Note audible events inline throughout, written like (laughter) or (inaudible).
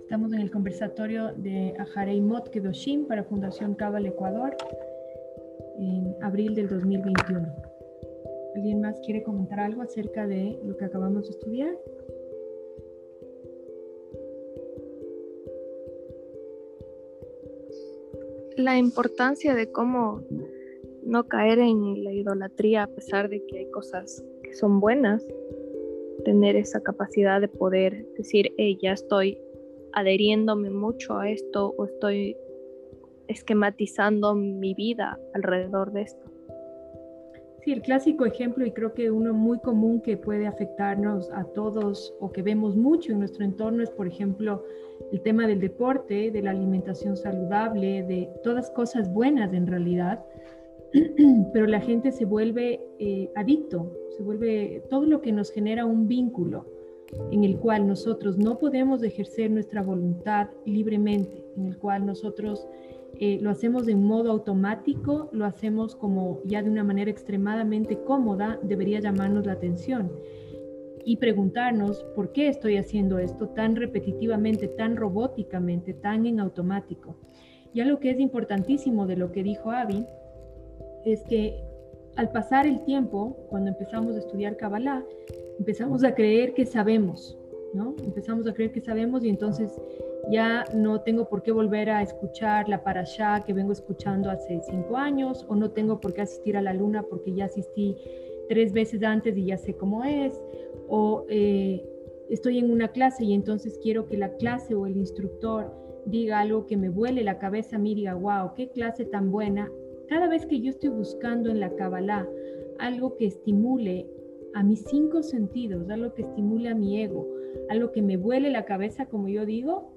Estamos en el conversatorio de Ajarei Mot Kedoshim para Fundación Cabal Ecuador en abril del 2021. ¿Alguien más quiere comentar algo acerca de lo que acabamos de estudiar? La importancia de cómo no caer en la idolatría a pesar de que hay cosas que son buenas, tener esa capacidad de poder decir, hey, ya estoy adheriéndome mucho a esto o estoy esquematizando mi vida alrededor de esto. Sí, el clásico ejemplo y creo que uno muy común que puede afectarnos a todos o que vemos mucho en nuestro entorno es, por ejemplo, el tema del deporte, de la alimentación saludable, de todas cosas buenas en realidad, (clears throat) pero la gente se vuelve eh, adicto, se vuelve todo lo que nos genera un vínculo en el cual nosotros no podemos ejercer nuestra voluntad libremente, en el cual nosotros eh, lo hacemos de modo automático, lo hacemos como ya de una manera extremadamente cómoda, debería llamarnos la atención y preguntarnos por qué estoy haciendo esto tan repetitivamente, tan robóticamente, tan en automático. Ya lo que es importantísimo de lo que dijo Avi es que al pasar el tiempo, cuando empezamos a estudiar Kabbalah, empezamos a creer que sabemos, ¿no? Empezamos a creer que sabemos y entonces ya no tengo por qué volver a escuchar la parashá que vengo escuchando hace cinco años o no tengo por qué asistir a la luna porque ya asistí tres veces antes y ya sé cómo es o eh, estoy en una clase y entonces quiero que la clase o el instructor diga algo que me vuele la cabeza a diga, wow, qué clase tan buena. Cada vez que yo estoy buscando en la Kabbalah algo que estimule a mis cinco sentidos, algo que estimule a mi ego, algo que me vuele la cabeza, como yo digo,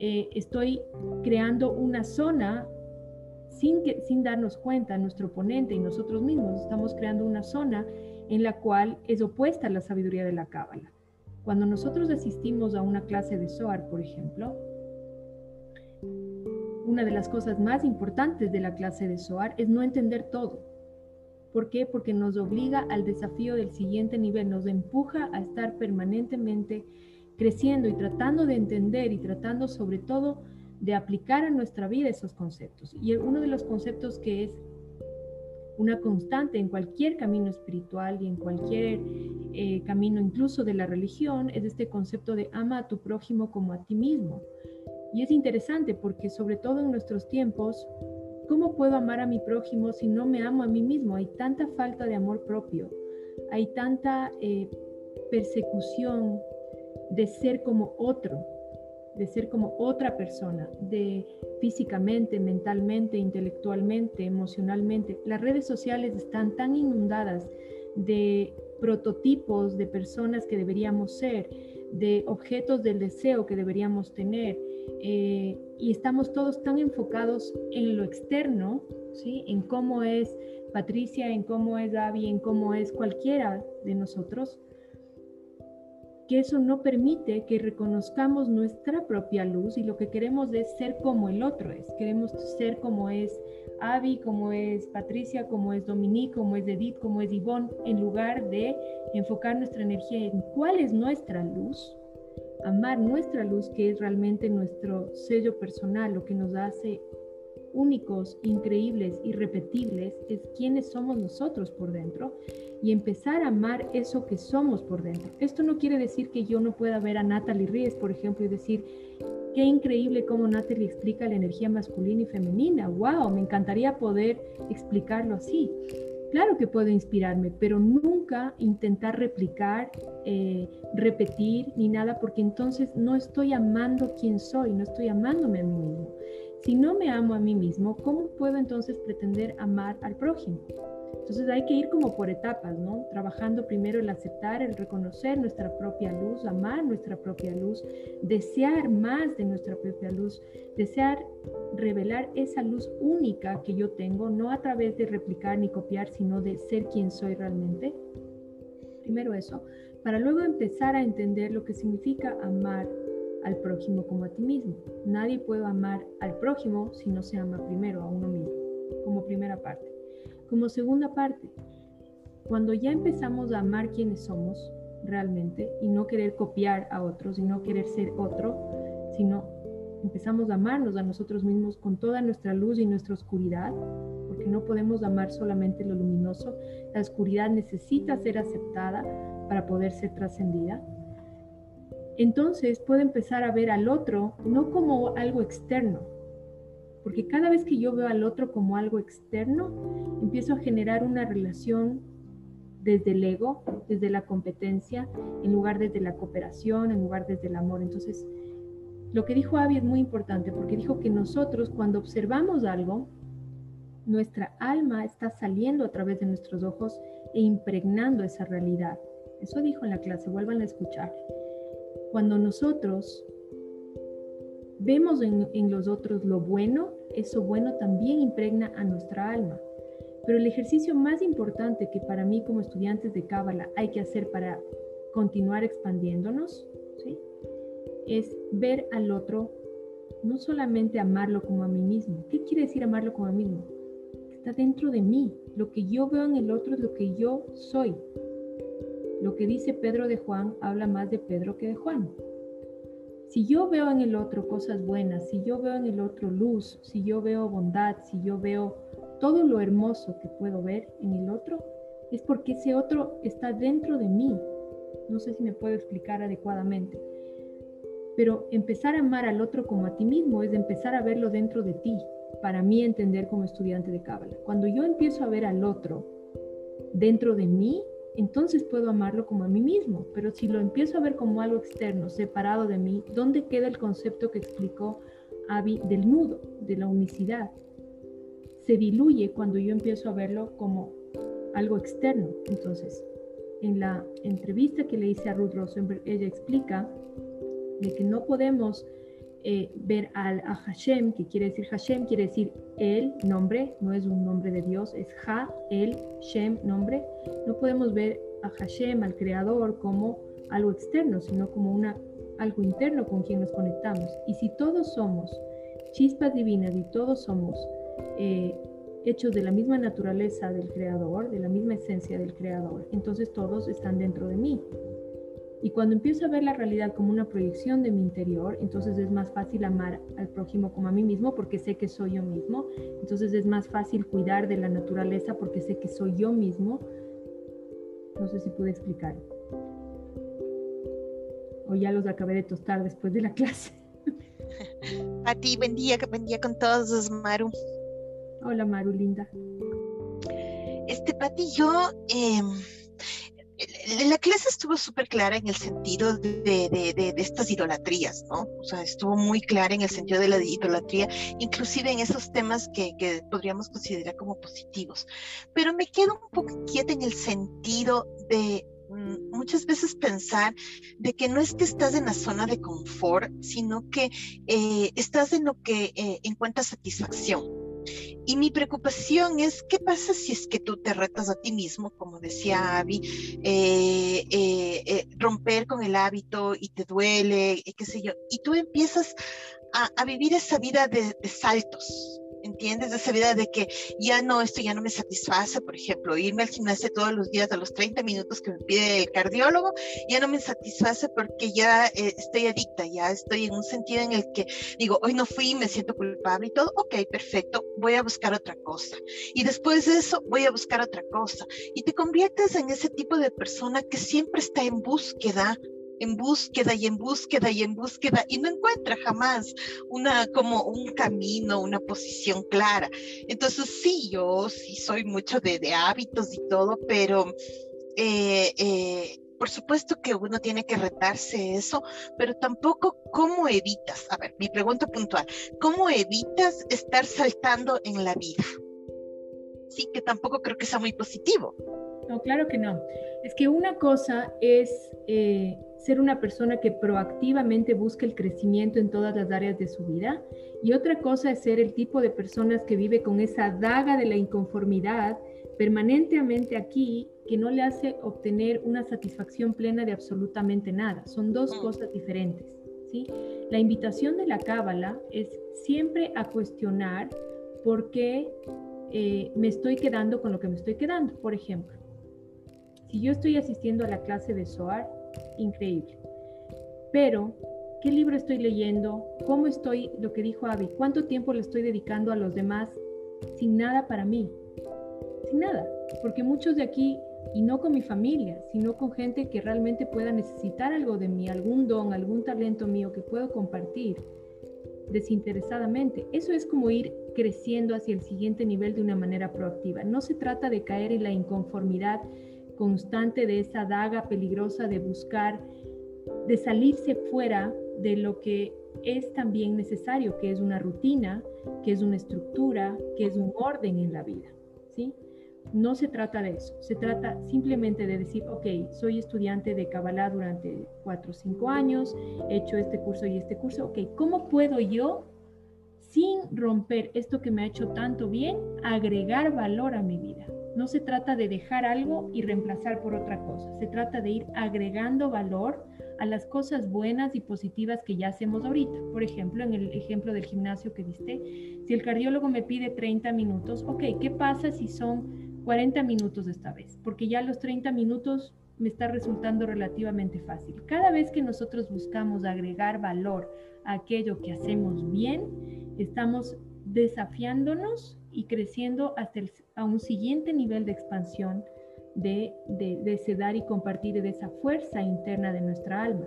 eh, estoy creando una zona sin, que, sin darnos cuenta, nuestro oponente y nosotros mismos estamos creando una zona en la cual es opuesta a la sabiduría de la cábala. Cuando nosotros asistimos a una clase de Zohar, por ejemplo, una de las cosas más importantes de la clase de Zohar es no entender todo ¿Por qué? Porque nos obliga al desafío del siguiente nivel, nos empuja a estar permanentemente creciendo y tratando de entender y tratando sobre todo de aplicar a nuestra vida esos conceptos. Y uno de los conceptos que es una constante en cualquier camino espiritual y en cualquier eh, camino incluso de la religión es este concepto de ama a tu prójimo como a ti mismo. Y es interesante porque sobre todo en nuestros tiempos ¿Cómo puedo amar a mi prójimo si no me amo a mí mismo? Hay tanta falta de amor propio, hay tanta eh, persecución de ser como otro, de ser como otra persona, de físicamente, mentalmente, intelectualmente, emocionalmente. Las redes sociales están tan inundadas de prototipos de personas que deberíamos ser, de objetos del deseo que deberíamos tener, eh, y estamos todos tan enfocados en lo externo, ¿sí? en cómo es Patricia, en cómo es Gaby, en cómo es cualquiera de nosotros, que eso no permite que reconozcamos nuestra propia luz y lo que queremos es ser como el otro es. Queremos ser como es Avi, como es Patricia, como es Dominique, como es Edith, como es Yvonne, en lugar de enfocar nuestra energía en cuál es nuestra luz, amar nuestra luz, que es realmente nuestro sello personal, lo que nos hace únicos, increíbles, irrepetibles, es quiénes somos nosotros por dentro y empezar a amar eso que somos por dentro. Esto no quiere decir que yo no pueda ver a Natalie Ries, por ejemplo, y decir, qué increíble cómo Natalie explica la energía masculina y femenina. ¡Wow! Me encantaría poder explicarlo así. Claro que puedo inspirarme, pero nunca intentar replicar, eh, repetir ni nada, porque entonces no estoy amando quién soy, no estoy amándome a mí mismo. Si no me amo a mí mismo, ¿cómo puedo entonces pretender amar al prójimo? Entonces hay que ir como por etapas, ¿no? Trabajando primero el aceptar, el reconocer nuestra propia luz, amar nuestra propia luz, desear más de nuestra propia luz, desear revelar esa luz única que yo tengo, no a través de replicar ni copiar, sino de ser quien soy realmente. Primero eso, para luego empezar a entender lo que significa amar al prójimo como a ti mismo. Nadie puede amar al prójimo si no se ama primero a uno mismo, como primera parte. Como segunda parte, cuando ya empezamos a amar quienes somos realmente y no querer copiar a otros y no querer ser otro, sino empezamos a amarnos a nosotros mismos con toda nuestra luz y nuestra oscuridad, porque no podemos amar solamente lo luminoso, la oscuridad necesita ser aceptada para poder ser trascendida. Entonces puedo empezar a ver al otro no como algo externo, porque cada vez que yo veo al otro como algo externo, empiezo a generar una relación desde el ego, desde la competencia, en lugar desde la cooperación, en lugar desde el amor. Entonces, lo que dijo Abby es muy importante porque dijo que nosotros cuando observamos algo, nuestra alma está saliendo a través de nuestros ojos e impregnando esa realidad. Eso dijo en la clase, vuelvan a escuchar. Cuando nosotros vemos en, los otros lo bueno, eso bueno también impregna a nuestra alma. Pero el ejercicio más importante que para mí como estudiantes de Cábala hay que hacer para continuar expandiéndonos, es ver al otro, no solamente amarlo como a mí mismo. ¿Qué quiere decir amarlo como a mí mismo? Está dentro de mí. Lo que yo veo en el otro es lo que yo soy. Lo que dice Pedro de Juan habla más de Pedro que de Juan. Si yo veo en el otro cosas buenas, si yo veo en el otro luz, si yo veo bondad, si yo veo todo lo hermoso que puedo ver en el otro, es porque ese otro está dentro de mí. No sé si me puedo explicar adecuadamente. Pero empezar a amar al otro como a ti mismo es empezar a verlo dentro de ti, para mí entender como estudiante de Cábala. Cuando yo empiezo a ver al otro dentro de mí, entonces puedo amarlo como a mí mismo. Pero si lo empiezo a ver como algo externo, separado de mí, ¿dónde queda el concepto que explicó Abby del nudo, de la unicidad? Se diluye cuando yo empiezo a verlo como algo externo. Entonces, en la entrevista que le hice a Ruth Rosenberg, ella explica de que no podemos eh, ver al, a Hashem, que quiere decir Hashem, quiere decir el nombre, no es un nombre de Dios, es Ha, el, Shem, nombre. No podemos ver a Hashem, al Creador, como algo externo, sino como una, algo interno con quien nos conectamos. Y si todos somos chispas divinas y todos somos eh, hechos de la misma naturaleza del Creador, de la misma esencia del Creador, entonces todos están dentro de mí. Y cuando empiezo a ver la realidad como una proyección de mi interior, entonces es más fácil amar al prójimo como a mí mismo porque sé que soy yo mismo. Entonces es más fácil cuidar de la naturaleza porque sé que soy yo mismo. No sé si pude explicar. O ya los acabé de tostar después de la clase. A ti, buen día, buen día con todos, Maru. Hola, Maru, linda. Este, Pati, yo... Eh la clase estuvo súper clara en el sentido de, estas idolatrías, ¿no? O sea, estuvo muy clara en el sentido de la idolatría, inclusive en esos temas que, podríamos considerar como positivos. Pero me quedo un poco quieta en el sentido de mm, muchas veces pensar de que no es que estás en la zona de confort, sino que eh, estás en lo que eh, encuentras satisfacción. Y mi preocupación es, ¿qué pasa si es que tú te retas a ti mismo, como decía Abby, eh, eh, eh, romper con el hábito y te duele, qué sé yo, y tú empiezas a, vivir esa vida de saltos, ¿entiendes? Esa vida de que ya no, esto ya no me satisface, por ejemplo, irme al gimnasio todos los días a los 30 minutos que me pide el cardiólogo, ya no me satisface porque ya eh, estoy adicta, ya estoy en un sentido en el que digo, hoy no fui, me siento culpable y todo, ok, perfecto, voy a buscar otra cosa. Y después de eso, voy a buscar otra cosa. Y te conviertes en ese tipo de persona que siempre está en búsqueda en búsqueda y en búsqueda y en búsqueda y no encuentra jamás una como un camino, una posición clara. Entonces sí, yo sí soy mucho de, hábitos y todo, pero eh, eh, por supuesto que uno tiene que retarse eso, pero tampoco cómo evitas, a ver, mi pregunta puntual, ¿cómo evitas estar saltando en la vida? Sí, que tampoco creo que sea muy positivo. No, claro que no. Es que una cosa es eh, ser una persona que proactivamente busca el crecimiento en todas las áreas de su vida y otra cosa es ser el tipo de personas que vive con esa daga de la inconformidad permanentemente aquí que no le hace obtener una satisfacción plena de absolutamente nada. Son dos mm. cosas diferentes. ¿sí? La invitación de la cábala es siempre a cuestionar por qué eh, me estoy quedando con lo que me estoy quedando. Por ejemplo, Si yo estoy asistiendo a la clase de SOAR, increíble. Pero, ¿qué libro estoy leyendo? ¿Cómo estoy, lo que dijo Avi, cuánto tiempo le estoy dedicando a los demás sin nada para mí? Sin nada, porque muchos de aquí, y no con mi familia, sino con gente que realmente pueda necesitar algo de mí, algún don, algún talento mío que puedo compartir desinteresadamente. Eso es como ir creciendo hacia el siguiente nivel de una manera proactiva. No se trata de caer en la inconformidad constante de esa daga peligrosa de buscar, de salirse fuera de lo que es también necesario, que es una rutina, que es una estructura, que es un orden en la vida. ¿sí? No se trata de eso, se trata simplemente de decir, ok, soy estudiante de Kabbalah durante cuatro o cinco años, he hecho este curso y este curso, ok, ¿cómo puedo yo, sin romper esto que me ha hecho tanto bien, agregar valor a mi vida? No se trata de dejar algo y reemplazar por otra cosa, se trata de ir agregando valor a las cosas buenas y positivas que ya hacemos ahorita. Por ejemplo, en el ejemplo del gimnasio que diste, si el cardiólogo me pide 30 minutos, ok, ¿qué pasa si son 40 minutos esta vez? Porque ya los 30 minutos me está resultando relativamente fácil. Cada vez que nosotros buscamos agregar valor a aquello que hacemos bien, estamos desafiándonos y creciendo hasta a un siguiente nivel de expansión de, de, de ese dar y compartir de esa fuerza interna de nuestra alma.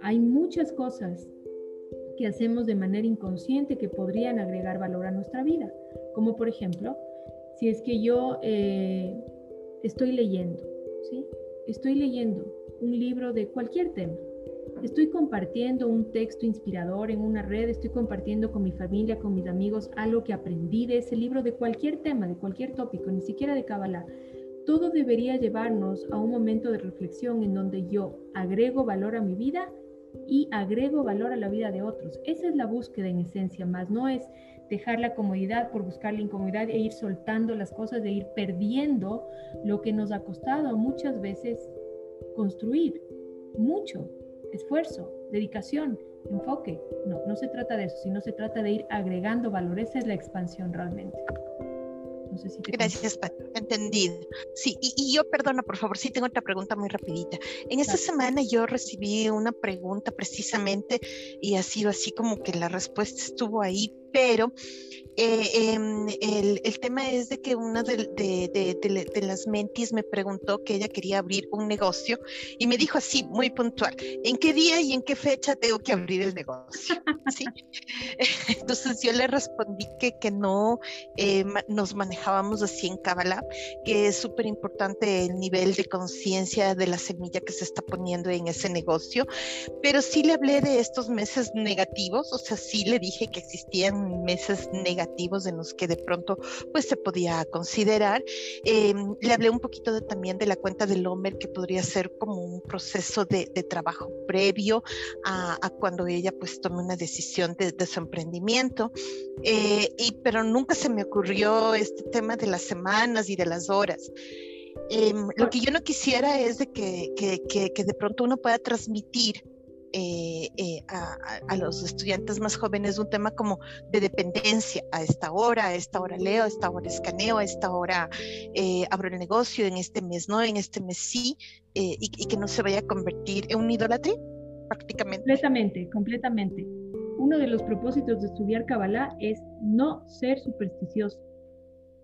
Hay muchas cosas que hacemos de manera inconsciente que podrían agregar valor a nuestra vida, como por ejemplo, si es que yo eh, estoy leyendo, ¿sí? Estoy leyendo un libro de cualquier tema, estoy compartiendo un texto inspirador en una red, estoy compartiendo con mi familia, con mis amigos, algo que aprendí de ese libro, de cualquier tema, de cualquier tópico, ni siquiera de Kabbalah. Todo debería llevarnos a un momento de reflexión en donde yo agrego valor a mi vida y agrego valor a la vida de otros. Esa es la búsqueda en esencia, más no es dejar la comodidad por buscar la incomodidad e ir soltando las cosas, de ir perdiendo lo que nos ha costado muchas veces construir. Mucho, esfuerzo, dedicación, enfoque. No, no se trata de eso, sino se trata de ir agregando valor. Esa es la expansión realmente. No sé si Gracias, Pat. Entendido. Sí, y, yo, perdona, por favor, sí tengo otra pregunta muy rapidita. En esta semana yo recibí una pregunta precisamente y ha sido así como que la respuesta estuvo ahí, pero eh, em, el, el, tema es de que una de, de, de, las mentis me preguntó que ella quería abrir un negocio y me dijo así, muy puntual, ¿en qué día y en qué fecha tengo que abrir el negocio? (laughs) (laughs) Entonces yo le respondí que, que no eh, nos manejábamos así en Kabbalah, que es súper importante el nivel de conciencia de la semilla que se está poniendo en ese negocio, pero sí le hablé de estos meses negativos, o sea, sí le dije que existían meses negativos en los que de pronto pues se podía considerar. Em, le hablé un poquito de, también de la cuenta del Homer que podría ser como un proceso de, trabajo previo a, cuando ella pues tome una decisión de, su emprendimiento. Eh, y, pero nunca se me ocurrió este tema de las semanas y de las horas. Em, lo que yo no quisiera es de que, que, que, que de pronto uno pueda transmitir eh, eh, a, los estudiantes más jóvenes un tema como de dependencia. A esta hora, a esta hora leo, a esta hora escaneo, a esta hora eh, abro el negocio, en este mes no, en este mes sí, y, que no se vaya a convertir en un idolatría prácticamente. Completamente, completamente. Uno de los propósitos de estudiar Kabbalah es no ser supersticioso,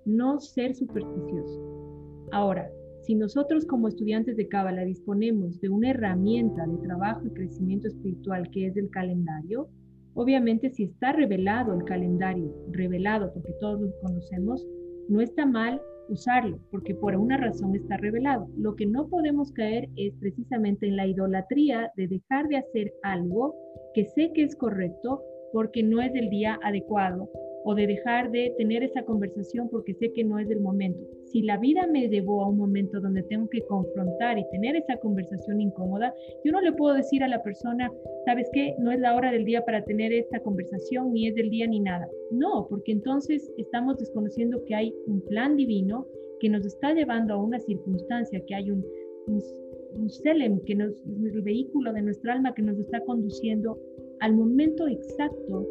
no ser supersticioso. Ahora, si nosotros como estudiantes de Cábala disponemos de una herramienta de trabajo y crecimiento espiritual que es el calendario, obviamente si está revelado el calendario, revelado porque todos lo conocemos, no está mal usarlo, porque por una razón está revelado. Lo que no podemos caer es precisamente en la idolatría de dejar de hacer algo que sé que es correcto porque no es el día adecuado o de dejar de tener esa conversación porque sé que no es el momento. Si la vida me llevó a un momento donde tengo que confrontar y tener esa conversación incómoda, yo no le puedo decir a la persona, ¿sabes qué? No es la hora del día para tener esta conversación, ni es del día ni nada. No, porque entonces estamos desconociendo que hay un plan divino que nos está llevando a una circunstancia, que hay un, un, selem, que nos, el vehículo de nuestra alma que nos está conduciendo al momento exacto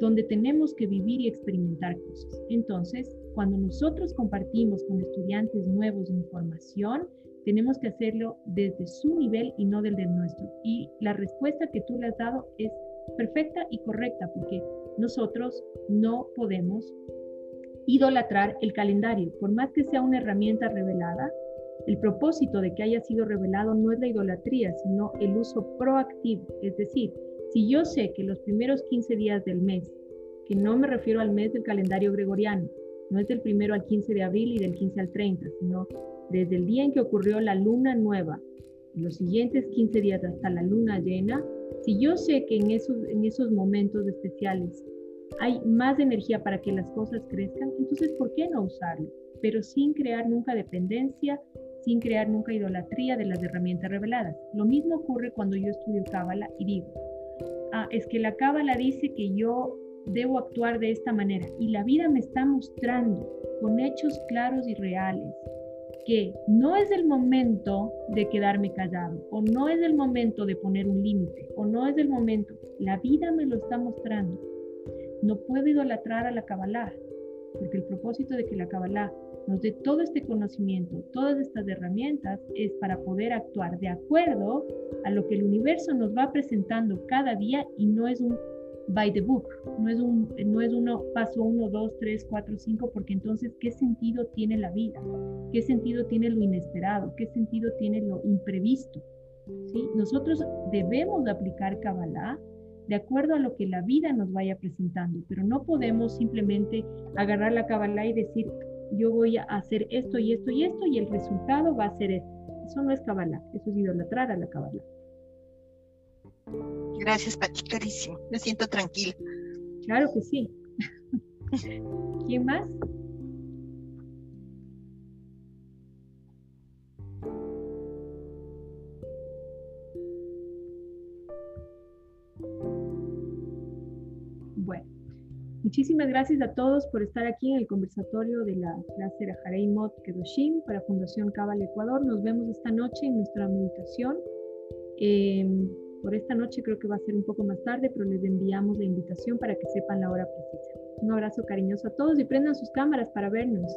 donde tenemos que vivir y experimentar cosas. Entonces, cuando nosotros compartimos con estudiantes nuevos información, tenemos que hacerlo desde su nivel y no del de nuestro. Y la respuesta que tú le has dado es perfecta y correcta, porque nosotros no podemos idolatrar el calendario, por más que sea una herramienta revelada. El propósito de que haya sido revelado no es la idolatría, sino el uso proactivo. Es decir, si yo sé que los primeros 15 días del mes, que no me refiero al mes del calendario gregoriano, no es del primero al 15 de abril y del 15 al 30, sino desde el día en que ocurrió la luna nueva, los siguientes 15 días hasta la luna llena, si yo sé que en esos, en esos momentos especiales hay más energía para que las cosas crezcan, entonces ¿por qué no usarlo? Pero sin crear nunca dependencia, sin crear nunca idolatría de las herramientas reveladas. Lo mismo ocurre cuando yo estudio Cábala y digo, ah, es que la Cábala dice que yo debo actuar de esta manera y la vida me está mostrando con hechos claros y reales que no es el momento de quedarme callado o no es el momento de poner un límite o no es el momento. La vida me lo está mostrando. No puedo idolatrar a la Kabbalah, porque el propósito de que la Kabbalah nos dé todo este conocimiento, todas estas herramientas, es para poder actuar de acuerdo a lo que el universo nos va presentando cada día y no es un by the book, no es, un, no es uno paso uno, dos, tres, cuatro, cinco, porque entonces, ¿qué sentido tiene la vida? ¿Qué sentido tiene lo inesperado? ¿Qué sentido tiene lo imprevisto? ¿Sí? Nosotros debemos aplicar Kabbalah de acuerdo a lo que la vida nos vaya presentando, pero no podemos simplemente agarrar la Kabbalah y decir, yo voy a hacer esto y esto y esto y el resultado va a ser esto. Eso no es Kabbalah, eso es idolatrar a la Kabbalah. Gracias, Pati, clarísimo. Me siento tranquila. Claro que sí. (laughs) ¿Quién más? Muchísimas gracias a todos por estar aquí en el conversatorio de la clase Rajarei Mot Kedoshim para Fundación Cabal Ecuador. Nos vemos esta noche en nuestra meditación. Eh, por esta noche creo que va a ser un poco más tarde, pero les enviamos la invitación para que sepan la hora precisa. Un abrazo cariñoso a todos y prendan sus cámaras para vernos.